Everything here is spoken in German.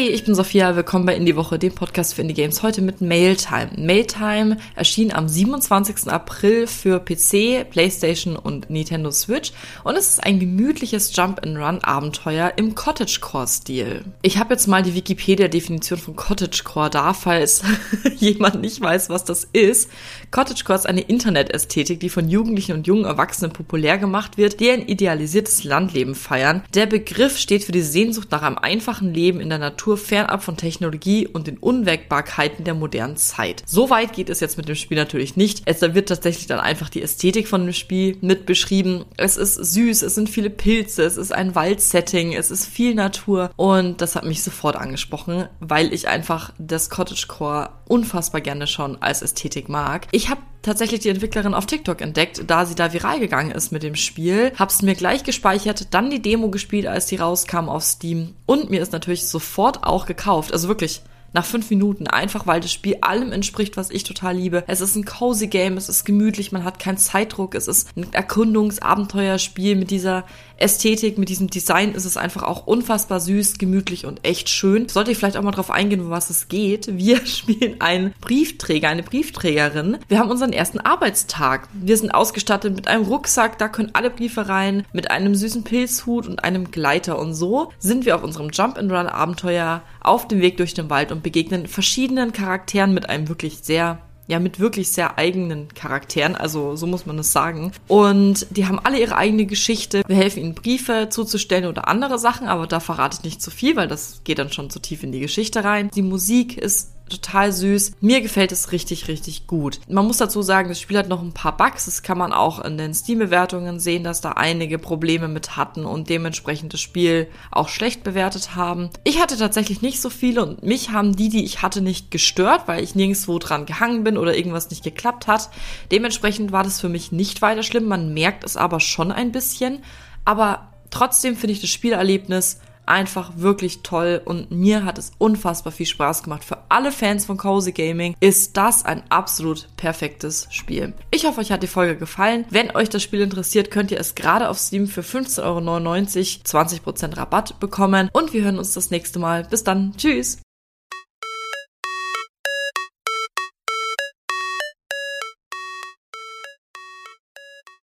Hey, ich bin Sophia, willkommen bei Indie Woche, dem Podcast für Indie Games, heute mit Mailtime. Mailtime erschien am 27. April für PC, Playstation und Nintendo Switch und es ist ein gemütliches Jump-and-Run-Abenteuer im Cottagecore-Stil. Ich habe jetzt mal die Wikipedia-Definition von Cottagecore da, falls jemand nicht weiß, was das ist. Cottagecore ist eine Internetästhetik, die von Jugendlichen und jungen Erwachsenen populär gemacht wird, die ein idealisiertes Landleben feiern. Der Begriff steht für die Sehnsucht nach einem einfachen Leben in der Natur Natur fernab von Technologie und den Unwägbarkeiten der modernen Zeit. So weit geht es jetzt mit dem Spiel natürlich nicht. Es wird tatsächlich dann einfach die Ästhetik von dem Spiel mit beschrieben. Es ist süß, es sind viele Pilze, es ist ein Waldsetting, es ist viel Natur und das hat mich sofort angesprochen, weil ich einfach das Cottagecore unfassbar gerne schon als Ästhetik mag. Ich habe tatsächlich die Entwicklerin auf TikTok entdeckt, da sie da viral gegangen ist mit dem Spiel. Hab's mir gleich gespeichert, dann die Demo gespielt, als die rauskam auf Steam und mir ist natürlich sofort auch gekauft. Also wirklich nach fünf Minuten, einfach weil das Spiel allem entspricht, was ich total liebe. Es ist ein cozy Game, es ist gemütlich, man hat keinen Zeitdruck, es ist ein Erkundungsabenteuerspiel mit dieser Ästhetik, mit diesem Design ist es einfach auch unfassbar süß, gemütlich und echt schön. Sollte ich vielleicht auch mal drauf eingehen, um was es geht. Wir spielen einen Briefträger, eine Briefträgerin. Wir haben unseren ersten Arbeitstag. Wir sind ausgestattet mit einem Rucksack, da können alle Briefe rein, mit einem süßen Pilzhut und einem Gleiter und so sind wir auf unserem Jump-and-Run-Abenteuer auf dem Weg durch den Wald und begegnen verschiedenen Charakteren mit einem wirklich sehr ja, mit wirklich sehr eigenen Charakteren, also so muss man es sagen. Und die haben alle ihre eigene Geschichte. Wir helfen ihnen Briefe zuzustellen oder andere Sachen, aber da verrate ich nicht zu viel, weil das geht dann schon zu tief in die Geschichte rein. Die Musik ist total süß. Mir gefällt es richtig, richtig gut. Man muss dazu sagen, das Spiel hat noch ein paar Bugs. Das kann man auch in den Steam-Bewertungen sehen, dass da einige Probleme mit hatten und dementsprechend das Spiel auch schlecht bewertet haben. Ich hatte tatsächlich nicht so viele und mich haben die, die ich hatte, nicht gestört, weil ich nirgendwo dran gehangen bin oder irgendwas nicht geklappt hat. Dementsprechend war das für mich nicht weiter schlimm. Man merkt es aber schon ein bisschen. Aber trotzdem finde ich das Spielerlebnis einfach wirklich toll und mir hat es unfassbar viel Spaß gemacht. Für alle Fans von Cozy Gaming ist das ein absolut perfektes Spiel. Ich hoffe, euch hat die Folge gefallen. Wenn euch das Spiel interessiert, könnt ihr es gerade auf Steam für 15,99 Euro 20% Rabatt bekommen und wir hören uns das nächste Mal. Bis dann. Tschüss.